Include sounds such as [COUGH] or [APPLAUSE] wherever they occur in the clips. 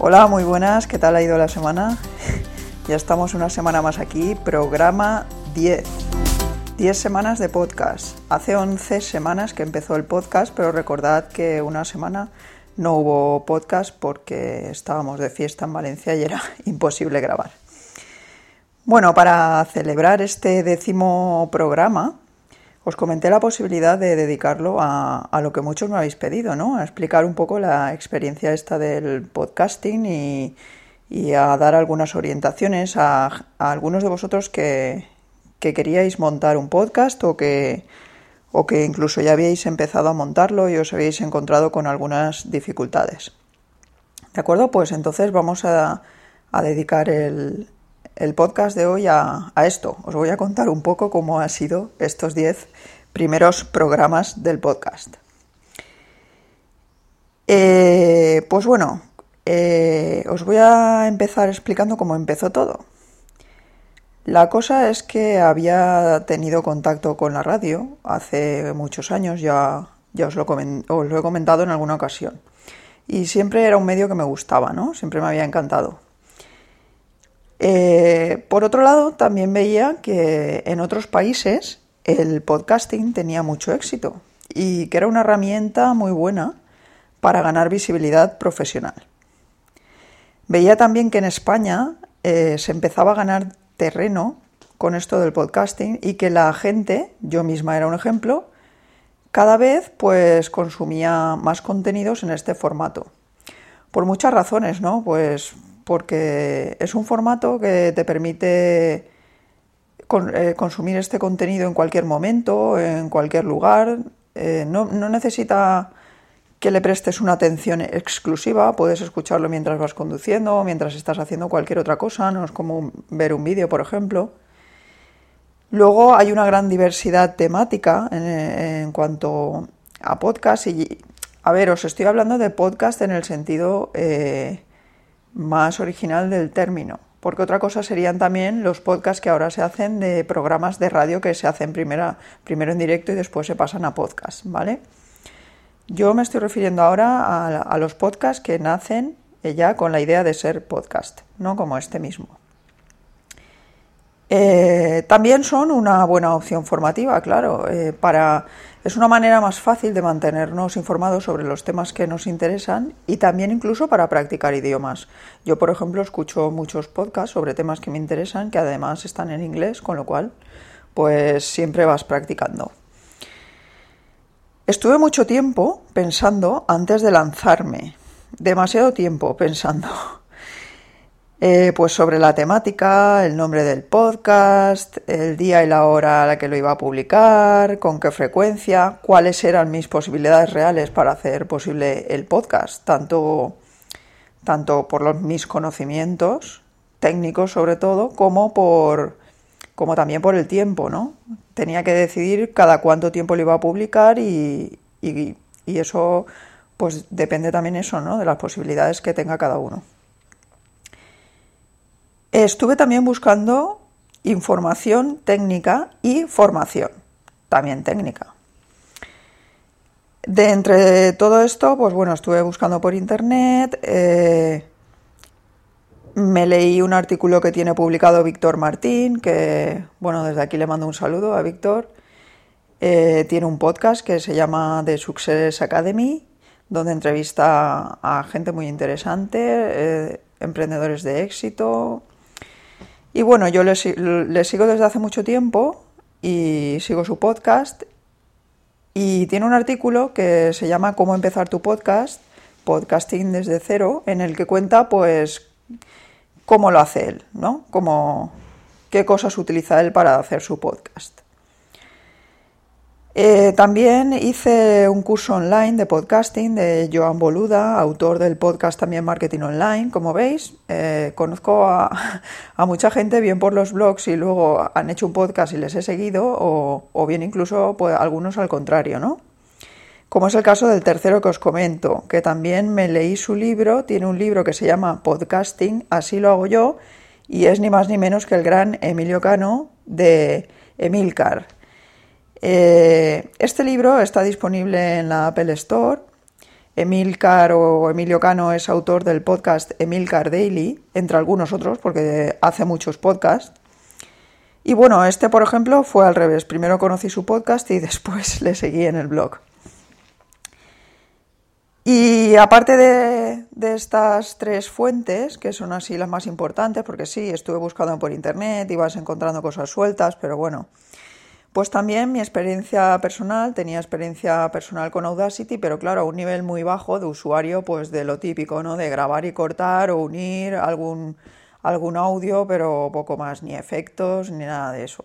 Hola, muy buenas, ¿qué tal ha ido la semana? Ya estamos una semana más aquí, programa 10. 10 semanas de podcast. Hace 11 semanas que empezó el podcast, pero recordad que una semana no hubo podcast porque estábamos de fiesta en Valencia y era [LAUGHS] imposible grabar. Bueno, para celebrar este décimo programa, os comenté la posibilidad de dedicarlo a, lo que muchos me habéis pedido, ¿no? A explicar un poco la experiencia esta del podcasting y, a dar algunas orientaciones a, algunos de vosotros que, queríais montar un podcast o que, o que incluso ya habíais empezado a montarlo y os habéis encontrado con algunas dificultades. ¿De acuerdo? Pues entonces vamos a, dedicar el, el podcast de hoy a, esto. Os voy a contar un poco cómo han sido estos 10 primeros programas del podcast. Eh, pues bueno, eh, os voy a empezar explicando cómo empezó todo. La cosa es que había tenido contacto con la radio hace muchos años, ya, ya os, lo os lo he comentado en alguna ocasión. Y siempre era un medio que me gustaba, ¿no? Siempre me había encantado. Eh, por otro lado, también veía que en otros países el podcasting tenía mucho éxito y que era una herramienta muy buena para ganar visibilidad profesional. Veía también que en España eh, se empezaba a ganar terreno con esto del podcasting y que la gente, yo misma era un ejemplo, cada vez pues consumía más contenidos en este formato. Por muchas razones, ¿no? Pues porque es un formato que te permite eh, consumir este contenido en cualquier momento, en cualquier lugar. Eh, no, necesita que le prestes una atención exclusiva, puedes escucharlo mientras vas conduciendo, mientras estás haciendo cualquier otra cosa, no es como ver un vídeo, por ejemplo. Luego hay una gran diversidad temática en, cuanto a podcast y, a ver, os estoy hablando de podcast en el sentido eh, más original del término. Porque otra cosa serían también los podcasts que ahora se hacen de programas de radio que se hacen primero en directo y después se pasan a podcast, ¿vale? Yo me estoy refiriendo ahora a, los podcasts que nacen ya con la idea de ser podcast, no como este mismo. Eh, también son una buena opción formativa, claro, eh, para es una manera más fácil de mantenernos informados sobre los temas que nos interesan y también incluso para practicar idiomas. Yo, por ejemplo, escucho muchos podcasts sobre temas que me interesan, que además están en inglés, con lo cual, pues siempre vas practicando. Estuve mucho tiempo pensando antes de lanzarme, demasiado tiempo pensando. Eh, pues sobre la temática, el nombre del podcast, el día y la hora a la que lo iba a publicar, con qué frecuencia, cuáles eran mis posibilidades reales para hacer posible el podcast, tanto, tanto por los, mis conocimientos técnicos sobre todo, como por como también por el tiempo, ¿no? Tenía que decidir cada cuánto tiempo lo iba a publicar y, y, y eso pues depende también eso, ¿no? De las posibilidades que tenga cada uno. Estuve también buscando información técnica y formación, también técnica. De entre todo esto, pues bueno, estuve buscando por internet, eh, me leí un artículo que tiene publicado Víctor Martín, que bueno, desde aquí le mando un saludo a Víctor. Eh, tiene un podcast que se llama The Success Academy, donde entrevista a gente muy interesante, eh, emprendedores de éxito, y bueno, yo le, sigo desde hace mucho tiempo y sigo su podcast y tiene un artículo que se llama Cómo empezar tu podcast, podcasting desde cero, en el que cuenta pues cómo lo hace él, ¿no? qué cosas utiliza él para hacer su podcast. Eh, también hice un curso online de podcasting de Joan Boluda, autor del podcast también Marketing Online. Como veis, eh, conozco a, [LAUGHS] mucha gente bien por los blogs y luego han hecho un podcast y les he seguido, o, bien incluso pues, algunos al contrario, ¿no? Como es el caso del tercero que os comento, que también me leí su libro, tiene un libro que se llama Podcasting, así lo hago yo, y es ni más ni menos que el gran Emilio Cano de Emilcar. Eh, este libro está disponible en la Apple Store. Emilcar o Emilio Cano es autor del podcast Emilcar Daily, entre algunos otros, porque hace muchos podcasts. Y bueno, este, por ejemplo, fue al revés. Primero conocí su podcast y [LAUGHS] después le seguí en el blog. Y aparte de, de, estas tres fuentes, que son así las más importantes, porque sí, estuve buscando por internet y vas encontrando cosas sueltas, pero bueno, pues también mi experiencia personal, tenía experiencia personal con Audacity, pero claro, a un nivel muy bajo de usuario, pues de lo típico, ¿no? De grabar y cortar o unir algún, algún audio, pero poco más, ni efectos, ni nada de eso.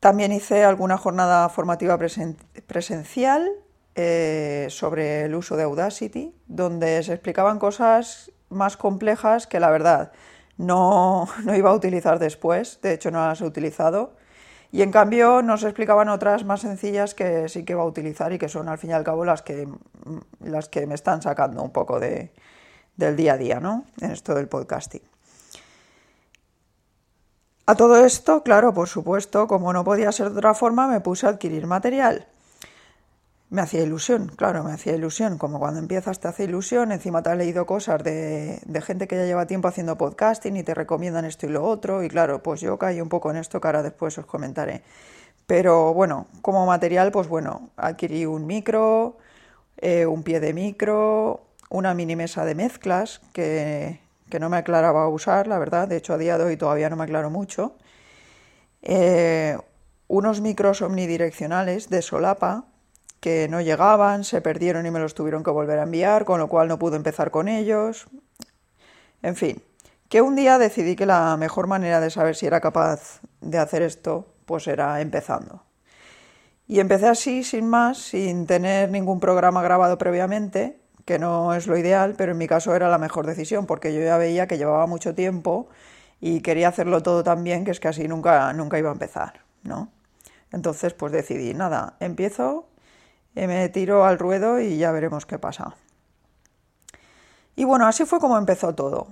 También hice alguna jornada formativa presencial eh, sobre el uso de Audacity, donde se explicaban cosas más complejas que la verdad no, [LAUGHS] no iba a utilizar después, de hecho no las he utilizado y en cambio nos explicaban otras más sencillas que sí que va a utilizar y que son al fin y al cabo las que, las que me están sacando un poco de, del día a día, ¿no? En esto del podcasting. A todo esto, claro, por supuesto, como no podía ser de otra forma, me puse a adquirir material me hacía ilusión, claro, me hacía ilusión. Como cuando empiezas te hace ilusión, encima te has leído cosas de, gente que ya lleva tiempo haciendo podcasting y te recomiendan esto y lo otro. Y claro, pues yo caí un poco en esto que ahora después os comentaré. Pero bueno, como material, pues bueno, adquirí un micro, eh, un pie de micro, una mini mesa de mezclas que, no me aclaraba usar, la verdad. De hecho, a día de hoy todavía no me aclaro mucho. Eh, unos micros omnidireccionales de solapa que no llegaban, se perdieron y me los tuvieron que volver a enviar, con lo cual no pude empezar con ellos. En fin, que un día decidí que la mejor manera de saber si era capaz de hacer esto, pues era empezando. Y empecé así, sin más, sin tener ningún programa grabado previamente, que no es lo ideal, pero en mi caso era la mejor decisión, porque yo ya veía que llevaba mucho tiempo y quería hacerlo todo tan bien que es que así nunca, nunca iba a empezar, ¿no? Entonces, pues decidí, nada, empiezo me tiro al ruedo y ya veremos qué pasa. Y bueno, así fue como empezó todo.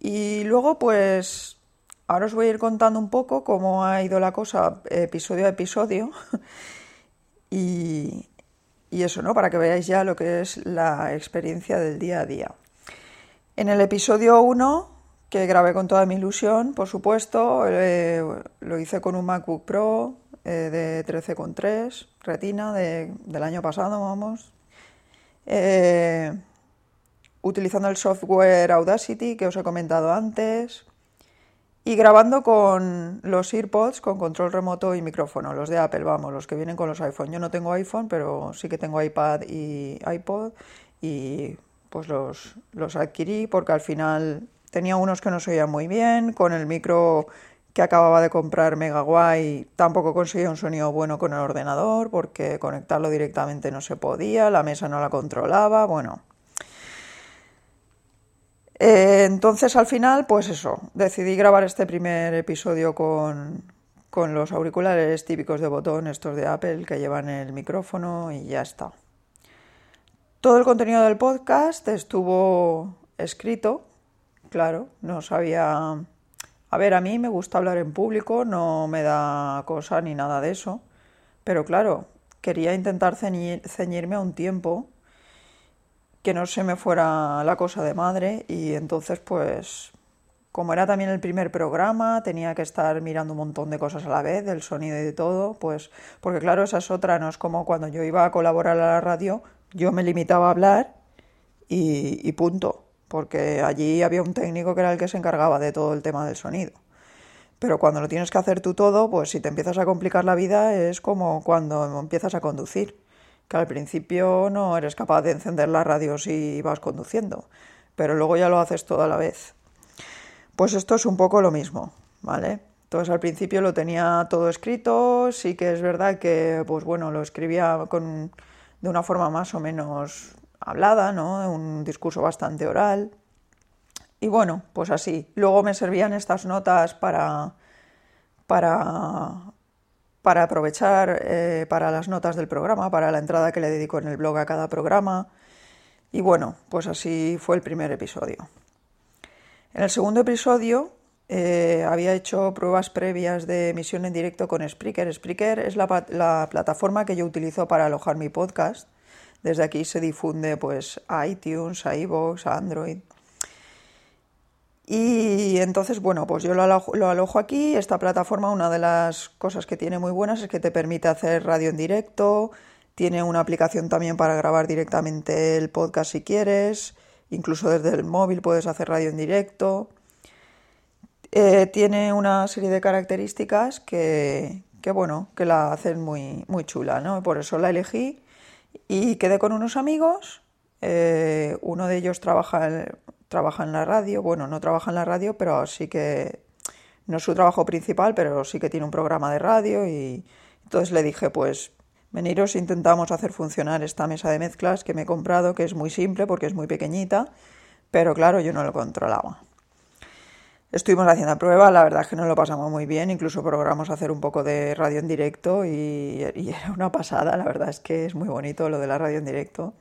Y luego, pues, ahora os voy a ir contando un poco cómo ha ido la cosa episodio a episodio. [LAUGHS] y, eso, ¿no? Para que veáis ya lo que es la experiencia del día a día. En el episodio 1, que grabé con toda mi ilusión, por supuesto, eh, lo hice con un MacBook Pro, eh, de 13,3, retina del año pasado, vamos. Eh, utilizando el software Audacity que os he comentado antes. Y grabando con los AirPods con control remoto y micrófono, los de Apple, vamos, los que vienen con los iPhone. Yo no tengo iPhone, pero sí que tengo iPad y iPod y pues los, los adquirí porque al final tenía unos que no se oían muy bien, con el micro que acababa de comprar Megaguay, tampoco conseguía un sonido bueno con el ordenador porque conectarlo directamente no se podía, la mesa no la controlaba, bueno. Eh, entonces al final, pues eso, decidí grabar este primer episodio con, con los auriculares típicos de botón, estos de Apple, que llevan el micrófono y ya está. Todo el contenido del podcast estuvo escrito, claro, no sabía a ver, a mí me gusta hablar en público, no me da cosa ni nada de eso, pero claro, quería intentar ceñirme a un tiempo que no se me fuera la cosa de madre y entonces pues como era también el primer programa, tenía que estar mirando un montón de cosas a la vez, del sonido y de todo, pues porque claro, esa es otra, no es como cuando yo iba a colaborar a la radio, yo me limitaba a hablar y, y punto porque allí había un técnico que era el que se encargaba de todo el tema del sonido. Pero cuando lo tienes que hacer tú todo, pues si te empiezas a complicar la vida es como cuando empiezas a conducir, que al principio no eres capaz de encender la radio si vas conduciendo, pero luego ya lo haces todo a la vez. Pues esto es un poco lo mismo, ¿vale? Entonces al principio lo tenía todo escrito, sí que es verdad que pues bueno, lo escribía con, de una forma más o menos hablada, ¿no? Un discurso bastante oral. Y bueno, pues así. Luego me servían estas notas para, para, para aprovechar eh, para las notas del programa, para la entrada que le dedico en el blog a cada programa. Y bueno, pues así fue el primer episodio. En el segundo episodio eh, había hecho pruebas previas de emisión en directo con Spreaker. Spreaker es la, plataforma que yo utilizo para alojar mi podcast. Desde aquí se difunde pues a iTunes, a iVoox, a Android. Y entonces, bueno, pues yo lo alojo, lo alojo, aquí. Esta plataforma, una de las cosas que tiene muy buenas es que te permite hacer radio en directo. Tiene una aplicación también para grabar directamente el podcast si quieres. Incluso desde el móvil puedes hacer radio en directo. Eh, tiene una serie de características que, bueno, que la hacen muy, muy chula, ¿no? Por eso la elegí y quedé con unos amigos. Eh, uno de ellos trabaja, trabaja en la radio, bueno, no trabaja en la radio, pero sí que no es su trabajo principal, pero sí que tiene un programa de radio y entonces le dije, pues veniros, intentamos hacer funcionar esta mesa de mezclas que me he comprado, que es muy simple porque es muy pequeñita, pero claro, yo no lo controlaba. Estuvimos haciendo prueba, la verdad es que nos lo pasamos muy bien, incluso programamos hacer un poco de radio en directo y, [LAUGHS] era una pasada, la verdad es que es muy bonito lo de la radio en directo.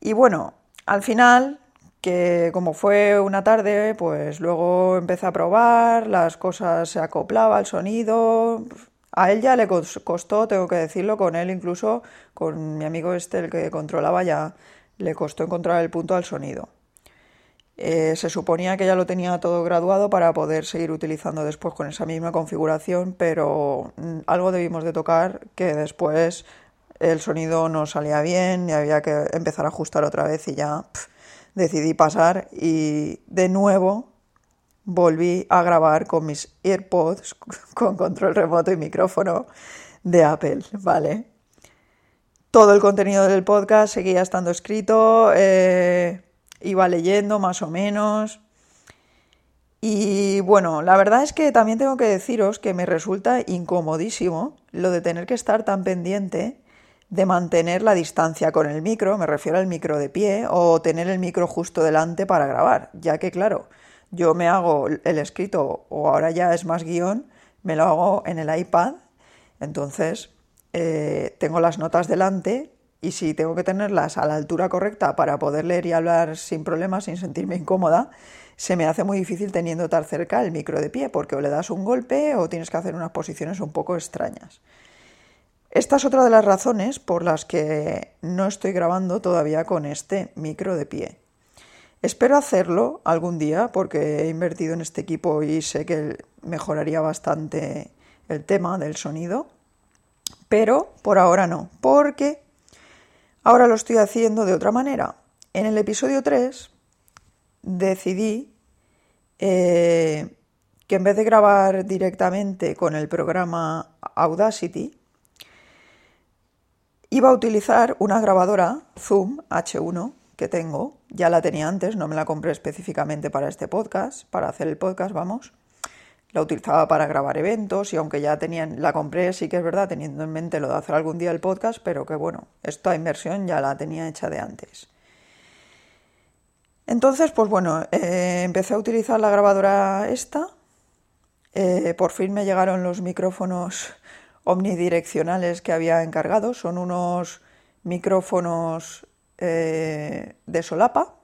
Y bueno, al final, que como fue una tarde, pues luego empecé a probar, las cosas se acoplaba, el sonido, a él ya le costó, tengo que decirlo, con él incluso, con mi amigo este, el que controlaba ya, le costó encontrar el punto al sonido. Eh, se suponía que ya lo tenía todo graduado para poder seguir utilizando después con esa misma configuración, pero mm, algo debimos de tocar que después el sonido no salía bien y había que empezar a ajustar otra vez y ya decidí pasar y de nuevo volví a grabar con mis AirPods [LAUGHS] con control remoto y micrófono de Apple, ¿vale? Todo el contenido del podcast seguía estando escrito, eh, iba leyendo más o menos. Y bueno, la verdad es que también tengo que deciros que me resulta incomodísimo lo de tener que estar tan pendiente de mantener la distancia con el micro, me refiero al micro de pie, o tener el micro justo delante para grabar, ya que claro, yo me hago el escrito, o ahora ya es más guion, me lo hago en el iPad, entonces eh, tengo las notas delante y si tengo que tenerlas a la altura correcta para poder leer y hablar sin problemas, sin sentirme incómoda, se me hace muy difícil teniendo tan cerca el micro de pie, porque o le das un golpe o tienes que hacer unas posiciones un poco extrañas. Esta es otra de las razones por las que no estoy grabando todavía con este micro de pie. Espero hacerlo algún día porque he invertido en este equipo y sé que mejoraría bastante el tema del sonido, pero por ahora no, porque Ahora lo estoy haciendo de otra manera. En el episodio 3 decidí eh, que en vez de grabar directamente con el programa Audacity, iba a utilizar una grabadora Zoom H1 que tengo. Ya la tenía antes, no me la compré específicamente para este podcast, para hacer el podcast, vamos la utilizaba para grabar eventos y aunque ya tenían, la compré, sí que es verdad, teniendo en mente lo de hacer algún día el podcast, pero que bueno, esta inversión ya la tenía hecha de antes. Entonces, pues bueno, eh, empecé a utilizar la grabadora esta. Eh, por fin me llegaron los micrófonos [LAUGHS] omnidireccionales que había encargado. Son unos micrófonos eh, de solapa.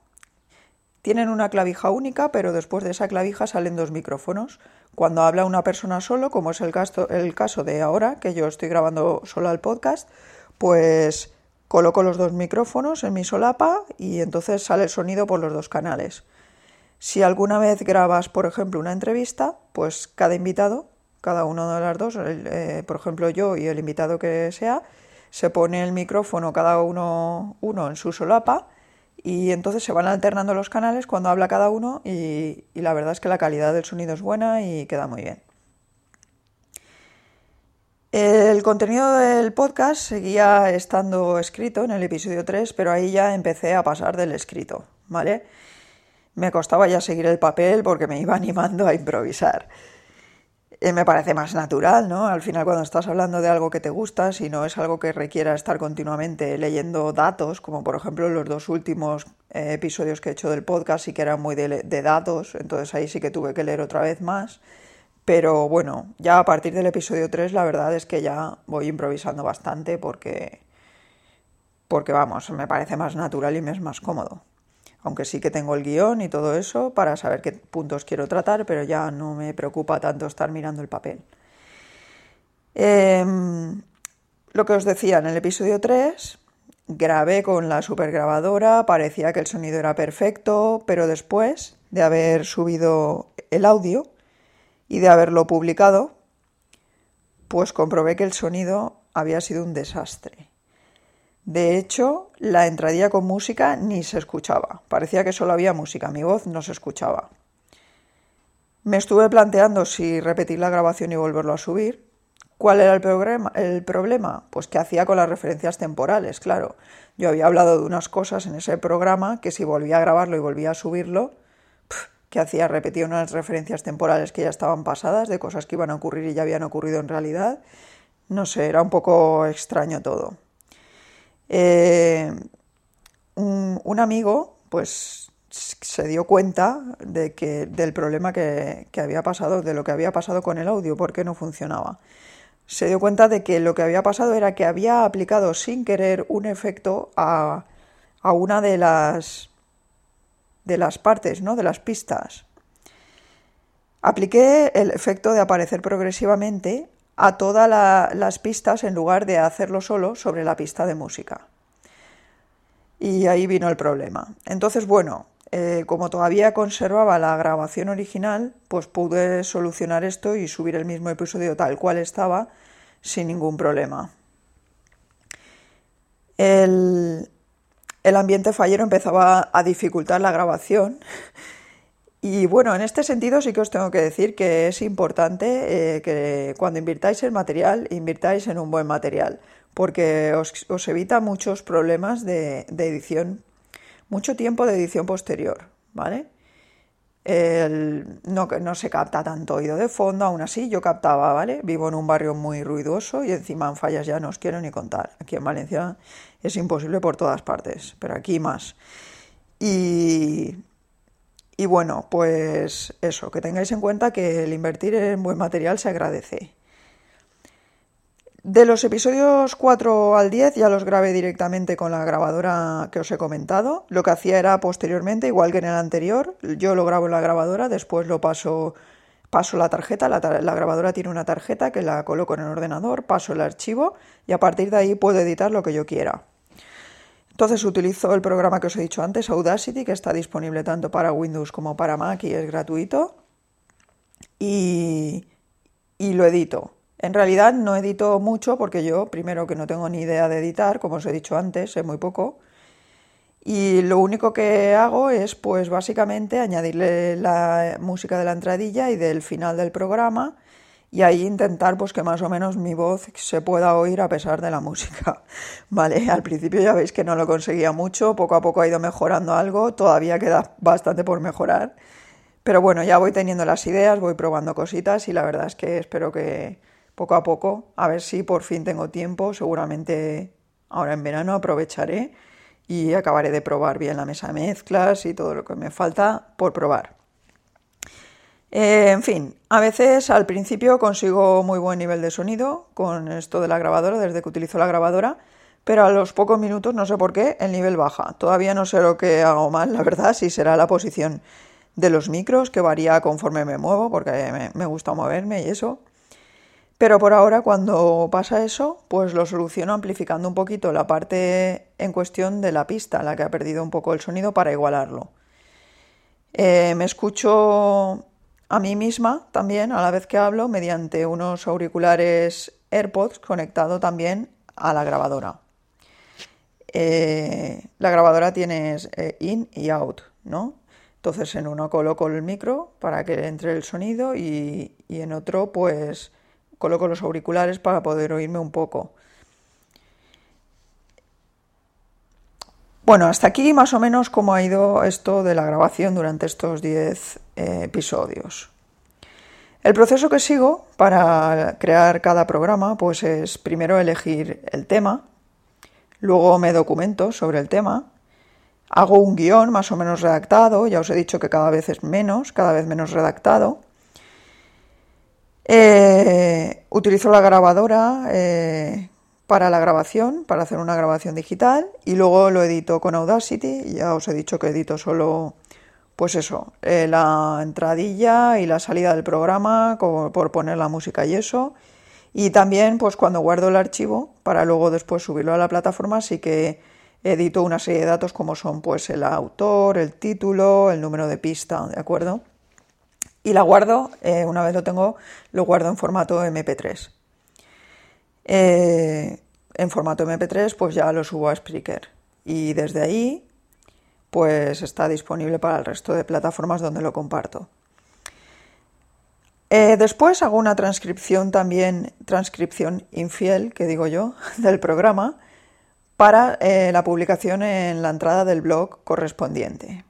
Tienen una clavija única, pero después de esa clavija salen dos micrófonos. Cuando habla una persona solo, como es el caso, el caso de ahora, que yo estoy grabando solo el podcast, pues coloco los dos micrófonos en mi solapa y entonces sale el sonido por los dos canales. Si alguna vez grabas, por ejemplo, una entrevista, pues cada invitado, cada uno de las dos, eh, por ejemplo yo y el invitado que sea, se pone el micrófono cada uno, uno en su solapa y entonces se van alternando los canales cuando habla cada uno y, la verdad es que la calidad del sonido es buena y queda muy bien. El contenido del podcast seguía estando escrito en el episodio 3, pero ahí ya empecé a pasar del escrito, ¿vale? Me costaba ya seguir el papel porque me iba [LAUGHS] animando a improvisar. Eh, me parece más natural, ¿no? Al final cuando estás hablando de algo que te gusta, si no es algo que requiera estar continuamente leyendo datos, como por ejemplo los dos últimos eh, episodios que he hecho del podcast sí que eran muy de, datos, entonces ahí sí que tuve que leer otra vez más. Pero bueno, ya a partir del episodio 3 la verdad es que ya voy improvisando bastante porque, porque vamos, me parece más natural y me es más cómodo aunque sí que tengo el guion y todo eso para saber qué puntos quiero tratar, pero ya no me preocupa tanto estar mirando el papel. Em, lo que os decía, en el episodio 3 grabé con la supergrabadora, parecía que el sonido era perfecto, pero después de haber subido el audio y de haberlo publicado, pues comprobé que el sonido había sido un desastre. De hecho, la entradilla con música ni se escuchaba. Parecía que solo había música, mi voz no se escuchaba. Me estuve planteando si repetir la grabación y volverlo a subir. ¿Cuál era el problema? el problema? Pues que hacía con las referencias temporales, claro. Yo había hablado de unas cosas en ese programa que si volvía a grabarlo y volvía a subirlo, que hacía repetir unas referencias temporales que ya estaban pasadas, de cosas que iban a ocurrir y ya habían ocurrido en realidad. No sé, era un poco extraño todo. Eh, un, amigo, pues se dio cuenta de que, del problema que, había pasado, de lo que había pasado con el audio, porque no funcionaba. Se dio cuenta de que lo que había pasado era que había aplicado sin querer un efecto a, a una de las, de las partes, ¿no? de las pistas. Apliqué el efecto de aparecer progresivamente a todas las pistas en lugar de hacerlo solo sobre la pista de música. Y ahí vino el problema. Entonces, bueno, eh, como todavía conservaba la grabación original, pues pude solucionar esto y subir el mismo episodio tal cual estaba sin ningún problema. El, ambiente fallero empezaba a dificultar la grabación [LAUGHS] y bueno, en este sentido sí que os tengo que decir que es importante eh, que cuando invirtáis en material, invirtáis en un buen material, porque os, evita muchos problemas de, edición, mucho tiempo de edición posterior, ¿vale? no, no se capta tanto oído de fondo, aún así yo captaba, ¿vale? Vivo en un barrio muy ruidoso y encima en fallas ya no os quiero ni contar. Aquí en Valencia es imposible por todas partes, pero aquí más. Y, y bueno, pues eso, que tengáis en cuenta que el invertir en buen material se agradece. De los episodios 4 al 10 ya los grabé directamente con la grabadora que os he comentado. Lo que hacía era posteriormente, igual que en el anterior, yo lo grabo en la grabadora, después lo paso, paso la tarjeta, la, la grabadora tiene una tarjeta que la coloco en el ordenador, paso el archivo y a partir de ahí puedo editar lo que yo quiera. Entonces utilizo el programa que os he dicho antes, Audacity, que está disponible tanto para Windows como para Mac y es gratuito. Y, y lo edito. En realidad no edito mucho porque yo, primero que no tengo ni idea de editar, como os he dicho antes, sé muy poco. Y lo único que hago es, pues básicamente, añadirle la música de la entradilla y del final del programa y ahí intentar pues que más o menos mi voz se pueda oír a pesar de la música. [LAUGHS] Vale, al principio ya veis que no lo conseguía mucho, poco a poco ha ido mejorando algo, todavía queda bastante por mejorar, pero bueno, ya voy teniendo las ideas, voy probando cositas y la verdad es que espero que poco a poco, a ver si por fin tengo tiempo, seguramente ahora en verano aprovecharé y acabaré de probar bien la mesa de mezclas y todo lo que me falta por probar. Eh, en fin, a veces al principio consigo muy buen nivel de sonido con esto de la grabadora, desde que utilizo la grabadora, pero a los pocos minutos, no sé por qué, el nivel baja. Todavía no sé lo que hago mal, la verdad, si será la posición de los micros, que varía conforme me muevo, porque me, gusta moverme y eso. Pero por ahora, cuando pasa eso, pues lo soluciono amplificando un poquito la parte en cuestión de la pista, la que ha perdido un poco el sonido, para igualarlo. Eh, me escucho a mí misma también a la vez que hablo mediante unos auriculares AirPods conectado también a la grabadora. Eh, la grabadora tiene eh, in y out, ¿no? Entonces en uno coloco el micro para que entre el sonido y, y en otro pues coloco los auriculares para poder oírme un poco. Bueno, hasta aquí más o menos cómo ha ido esto de la grabación durante estos 10 eh, episodios. El proceso que sigo para crear cada programa pues es primero elegir el tema, luego me documento sobre el tema, hago un guion más o menos redactado, ya os he dicho que cada vez es menos, cada vez menos redactado. Eh, utilizo la grabadora eh, para la grabación, para hacer una grabación digital y luego lo edito con Audacity. Ya os he dicho que edito solo, pues eso, eh, la entradilla y la salida del programa por poner la música y eso. Y también, pues cuando guardo el archivo para luego después subirlo a la plataforma, sí que edito una serie de datos como son, pues el autor, el título, el número de pista, ¿de acuerdo? Y la guardo, eh, una vez lo tengo, lo guardo en formato MP3. Eh, en formato MP3 pues ya lo subo a Spreaker y desde ahí pues está disponible para el resto de plataformas donde lo comparto. Eh, después hago una transcripción también, transcripción infiel, que digo yo, [LAUGHS] del programa para eh, la publicación en la entrada del blog correspondiente.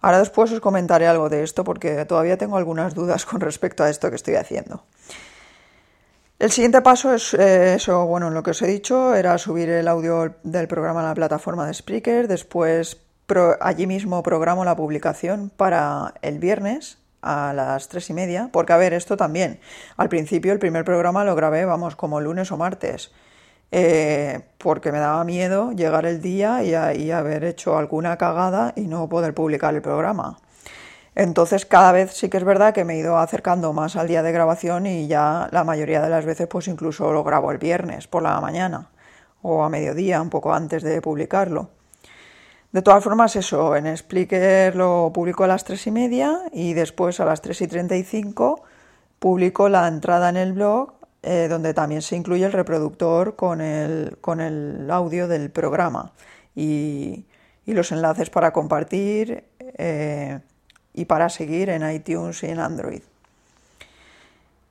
Ahora después os comentaré algo de esto porque todavía tengo algunas dudas con respecto a esto que estoy haciendo. El siguiente paso es eh, eso, bueno, lo que os he dicho era subir el audio del programa a la plataforma de Spreaker, después allí mismo programo la publicación para el viernes a las tres y media, porque a ver, esto también, al principio el primer programa lo grabé, vamos, como lunes o martes, eh, porque me daba miedo llegar el día y haber hecho alguna cagada y no poder publicar el programa. Entonces cada vez sí que es verdad que me he ido acercando más al día de grabación y ya la mayoría de las veces pues incluso lo grabo el viernes por la mañana o a mediodía, un poco antes de publicarlo. De todas formas, eso, en Splicker lo publico a las tres y media y después a las 3 y 35 publico la entrada en el blog eh, donde también se incluye el reproductor con el, con el audio del programa y, los enlaces para compartir. Eh, y para seguir en iTunes y en Android.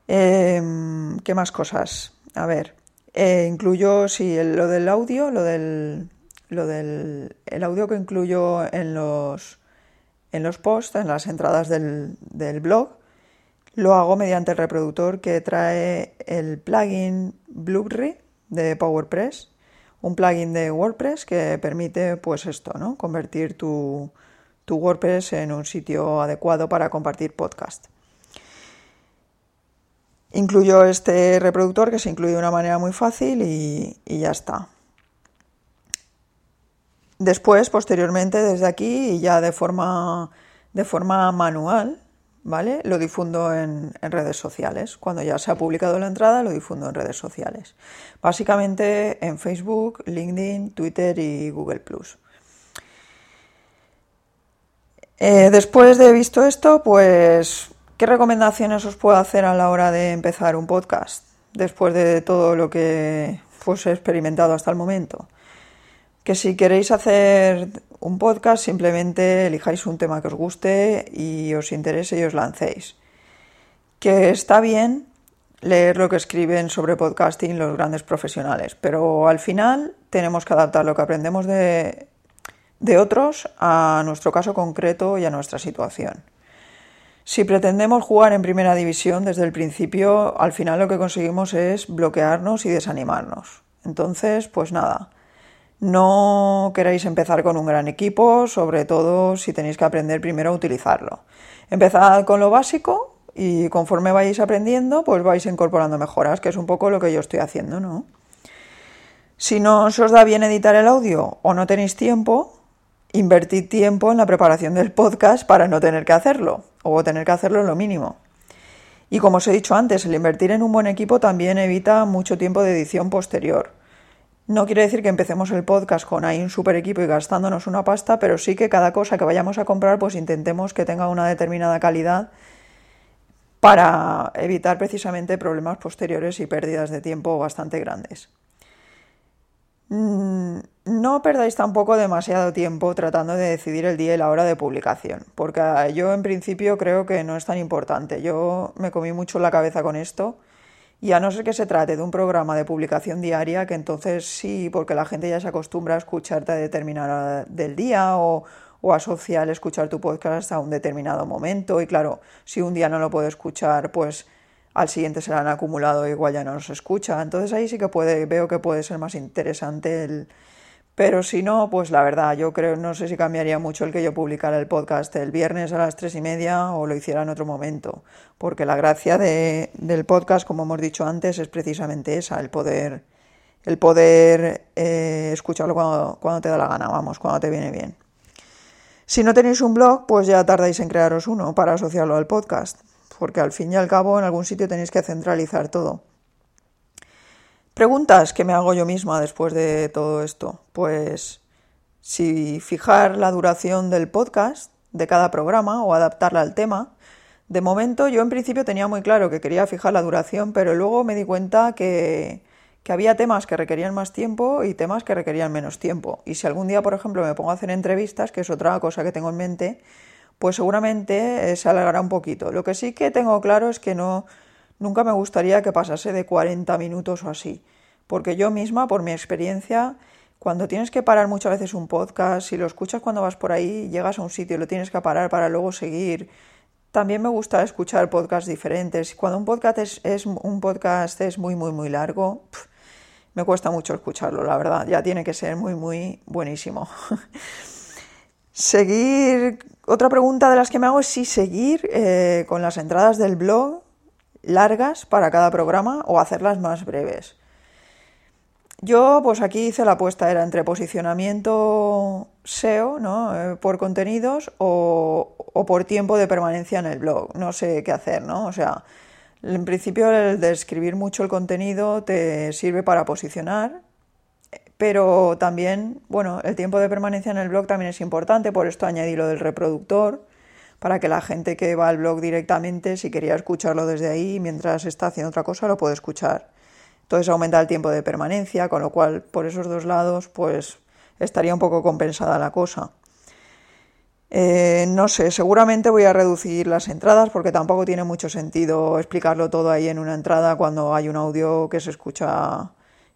Em, ¿Qué más cosas? A ver, eh, incluyo, sí, lo del audio, lo del, lo del el audio que incluyo en los, en los posts, en las entradas del, del blog, lo hago mediante el reproductor que trae el plugin Blueberry de PowerPress, un plugin de WordPress que permite, pues esto, ¿no? Convertir tu, tu WordPress en un sitio adecuado para compartir podcast. Incluyo este reproductor que se incluye de una manera muy fácil y, ya está. Después, posteriormente, desde aquí y ya de forma, de forma manual, ¿vale? Lo difundo en, en, redes sociales. Cuando ya se ha publicado la entrada, lo difundo en redes sociales. Básicamente en Facebook, LinkedIn, Twitter y Google ⁇ eh, después de visto esto, pues, ¿qué recomendaciones os puedo hacer a la hora de empezar un podcast? Después de todo lo que pues, he experimentado hasta el momento. Que si queréis hacer un podcast, simplemente elijáis un tema que os guste y os interese y os lancéis. Que está bien leer lo que escriben sobre podcasting los grandes profesionales, pero al final tenemos que adaptar lo que aprendemos de de otros a nuestro caso concreto y a nuestra situación. Si pretendemos jugar en primera división desde el principio, al final lo que conseguimos es bloquearnos y desanimarnos. Entonces, pues nada, no queréis empezar con un gran equipo, sobre todo si tenéis que aprender primero a utilizarlo. Empezad con lo básico y conforme vais aprendiendo, pues vais incorporando mejoras, que es un poco lo que yo estoy haciendo, ¿no? Si no os da bien editar el audio o no tenéis tiempo, invertir tiempo en la preparación del podcast para no tener que hacerlo o tener que hacerlo lo mínimo. Y como os he dicho antes, el invertir en un buen equipo también evita mucho tiempo de edición posterior. No quiere decir que empecemos el podcast con ahí un super equipo y gastándonos una pasta, pero sí que cada cosa que vayamos a comprar, pues intentemos que tenga una determinada calidad para evitar precisamente problemas posteriores y pérdidas de tiempo bastante grandes. Mm, no perdáis tampoco demasiado tiempo tratando de decidir el día y la hora de publicación, porque yo en principio creo que no es tan importante. Yo me comí mucho la cabeza con esto y a no ser que se trate de un programa de publicación diaria, que entonces sí, porque la gente ya se acostumbra a escucharte a determinada del día o, o asocia el escuchar tu podcast a un determinado momento y claro, si un día no lo puedo escuchar, pues al siguiente se lo han acumulado y igual ya no nos escucha. Entonces ahí sí que puede, veo que puede ser más interesante el... Pero si no, pues la verdad, yo creo, no sé si cambiaría mucho el que yo publicara el podcast el viernes a las tres y media o lo hiciera en otro momento, porque la gracia de, del podcast, como hemos dicho antes, es precisamente esa, el poder, el poder eh, escucharlo cuando, cuando te da la gana, vamos, cuando te viene bien. Si no tenéis un blog, pues ya tardáis en crearos uno para asociarlo al podcast porque al fin y al cabo en algún sitio tenéis que centralizar todo. Preguntas que me hago yo misma después de todo esto. Pues si fijar la duración del podcast de cada programa o adaptarla al tema. De momento yo en principio tenía muy claro que quería fijar la duración, pero luego me di cuenta que, que había temas que requerían más tiempo y temas que requerían menos tiempo. Y si algún día, por ejemplo, me pongo a hacer entrevistas, que es otra cosa que tengo en mente, pues seguramente eh, se alargará un poquito. Lo que sí que tengo claro es que no, nunca me gustaría que pasase de 40 minutos o así, porque yo misma, por mi experiencia, cuando tienes que parar muchas veces un podcast, si lo escuchas cuando vas por ahí, llegas a un sitio y lo tienes que parar para luego seguir. También me gusta escuchar podcasts diferentes. Cuando un podcast es, un podcast es muy, muy, muy largo, me cuesta mucho escucharlo, la verdad. Ya tiene que ser muy, muy buenísimo. [LAUGHS] Seguir, otra pregunta de las que me hago es si seguir eh, con las entradas del blog largas para cada programa o hacerlas más breves. Yo, pues aquí hice la apuesta, era entre posicionamiento SEO, ¿no? Eh, por contenidos o, o, por tiempo de permanencia en el blog. No sé qué hacer, ¿no? O sea, en principio el de escribir mucho el contenido te sirve para posicionar pero también, bueno, el tiempo de permanencia en el blog también es importante, por esto añadí lo del reproductor, para que la gente que va al blog directamente, si quería escucharlo desde ahí, mientras está haciendo otra cosa, lo puede escuchar. Entonces aumenta el tiempo de permanencia, con lo cual por esos dos lados, pues estaría un poco compensada la cosa. Eh, no sé, seguramente voy a reducir las entradas porque tampoco tiene mucho sentido explicarlo todo ahí en una entrada cuando hay un audio que se escucha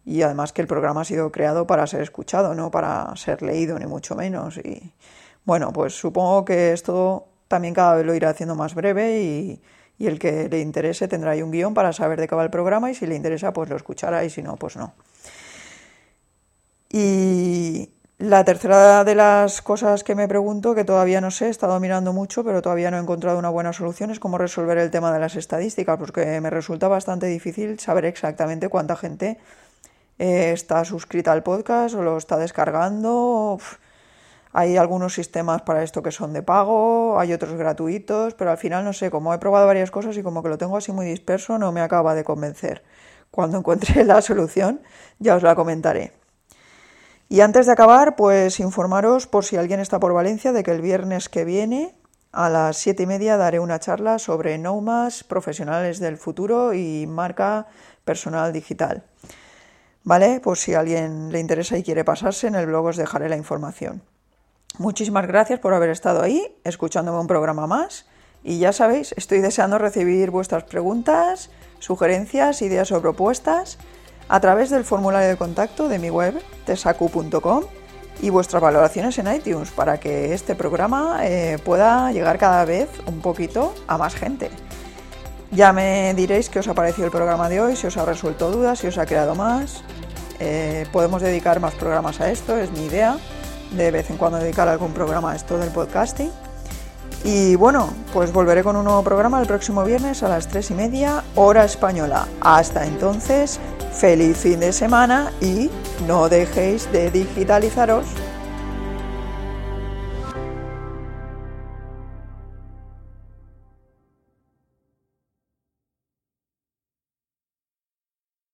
y además que el programa ha sido creado para ser escuchado, no para ser leído, ni mucho menos. Y bueno, pues supongo que esto también cada vez lo irá haciendo más breve y, el que le interese tendrá ahí un guion para saber de qué va el programa y si le interesa pues lo escuchará y si no, pues no. Y la tercera de las cosas que me pregunto, que todavía no sé, he estado mirando mucho, pero todavía no he encontrado una buena solución, es cómo resolver el tema de las estadísticas, porque me resulta bastante difícil saber exactamente cuánta gente eh, está suscrita al podcast o lo está descargando. Hay algunos sistemas para esto que son de pago, hay otros gratuitos, pero al final no sé, como he probado varias cosas y como que lo tengo así muy disperso, no me acaba de convencer. Cuando encuentre [LAUGHS] la solución ya os la comentaré. Y antes de acabar, pues informaros por si alguien está por Valencia de que el viernes que viene a las siete y media daré una charla sobre Nomas, profesionales del futuro y marca personal digital. ¿Vale? Pues si a alguien le interesa y quiere pasarse, en el blog os dejaré la información. Muchísimas gracias por haber estado ahí, escuchándome un programa más. Y ya sabéis, estoy deseando recibir vuestras preguntas, sugerencias, ideas o propuestas a través del formulario de contacto de mi web, tesacu.com, y vuestras valoraciones en iTunes para que este programa eh, pueda llegar cada vez un poquito a más gente. Ya me diréis qué os ha parecido el programa de hoy, si os ha resuelto dudas, si os ha creado más. Eh, podemos dedicar más programas a esto, es mi idea, de vez en cuando dedicar algún programa a esto del podcasting. Y bueno, pues volveré con un nuevo programa el próximo viernes a las 3 y media, hora española. Hasta entonces, feliz fin de semana y no dejéis de digitalizaros.